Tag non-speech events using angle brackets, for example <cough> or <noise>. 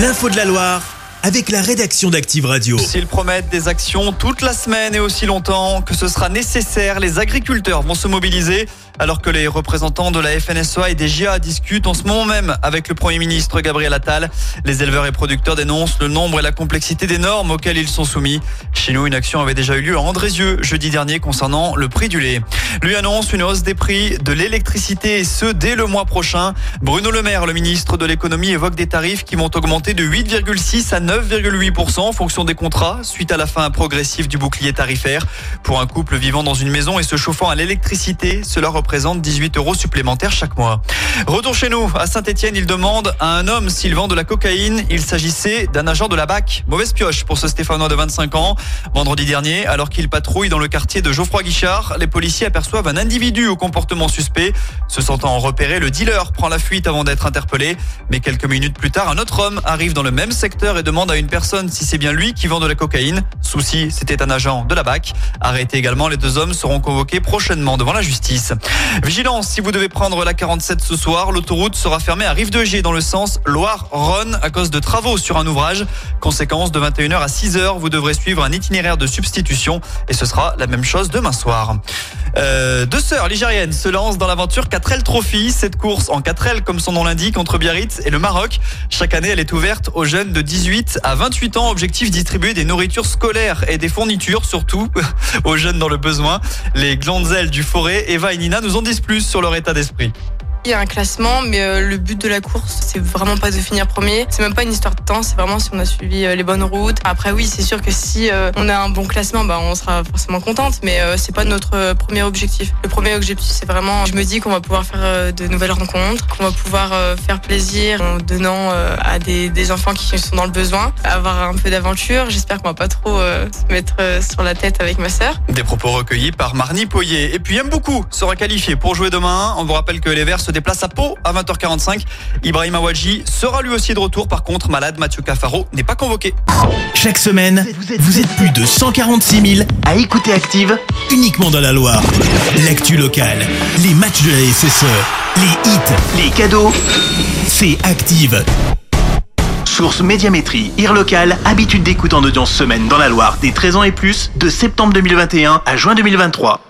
L'info de la Loire avec la rédaction d'Active Radio. S'ils promettent des actions toute la semaine et aussi longtemps que ce sera nécessaire, les agriculteurs vont se mobiliser alors que les représentants de la FNSEA et des GIA discutent en ce moment même avec le Premier ministre Gabriel Attal. Les éleveurs et producteurs dénoncent le nombre et la complexité des normes auxquelles ils sont soumis. Chez nous, une action avait déjà eu lieu à Andrézieux jeudi dernier concernant le prix du lait. Lui annonce une hausse des prix de l'électricité et ce dès le mois prochain. Bruno Le Maire, le ministre de l'économie, évoque des tarifs qui vont augmenter de 8,6 à 9,8% en fonction des contrats suite à la fin progressive du bouclier tarifaire. Pour un couple vivant dans une maison et se chauffant à l'électricité, cela représente 18 euros supplémentaires chaque mois. Retour chez nous. À Saint-Etienne, il demande à un homme s'il vend de la cocaïne. Il s'agissait d'un agent de la BAC. Mauvaise pioche pour ce Stéphanois de 25 ans. Vendredi dernier, alors qu'il patrouille dans le quartier de Geoffroy Guichard, les policiers aperçoivent un individu au comportement suspect. Se sentant repéré, le dealer prend la fuite avant d'être interpellé. Mais quelques minutes plus tard, un autre homme arrive dans le même secteur et demande à une personne si c'est bien lui qui vend de la cocaïne. Souci, c'était un agent de la BAC. Arrêté également, les deux hommes seront convoqués prochainement devant la justice. Vigilance, si vous devez prendre la 47 ce soir, l'autoroute sera fermée à Rive-de-Gier dans le sens Loire-Rhône à cause de travaux sur un ouvrage. Conséquence, de 21h à 6h, vous devrez suivre un de substitution et ce sera la même chose demain soir. Euh, deux sœurs ligériennes se lancent dans l'aventure 4L Trophy. Cette course en 4L, comme son nom l'indique, entre Biarritz et le Maroc. Chaque année, elle est ouverte aux jeunes de 18 à 28 ans. Objectif distribuer des nourritures scolaires et des fournitures, surtout <laughs> aux jeunes dans le besoin. Les glandes du forêt, Eva et Nina, nous en disent plus sur leur état d'esprit. Il y a un classement, mais euh, le but de la course, c'est vraiment pas de finir premier. C'est même pas une histoire de temps, c'est vraiment si on a suivi euh, les bonnes routes. Après, oui, c'est sûr que si euh, on a un bon classement, bah, on sera forcément contente, mais c'est pas notre premier objectif. Le premier objectif, c'est vraiment, je me dis qu'on va pouvoir faire de nouvelles rencontres, qu'on va pouvoir faire plaisir en donnant à des, enfants qui sont dans le besoin, avoir un peu d'aventure. J'espère qu'on va pas trop se mettre sur la tête avec ma sœur. Des propos recueillis par Marnie Poyer. Et puis, aime beaucoup sera qualifié pour jouer demain. On vous rappelle que les Verts se déplace à Pau à 20h45. Ibrahim Awadji sera lui aussi de retour. Par contre, malade, Mathieu Cafaro n'est pas convoqué. Chaque semaine, vous êtes, plus de 146 000 à écouter Active uniquement dans la Loire. L'actu locale, les matchs de la SSE, les hits, les cadeaux, c'est Active. Source Médiamétrie, IR local, habitude d'écoute en audience semaine dans la Loire des 13 ans et plus, de septembre 2021 à juin 2023.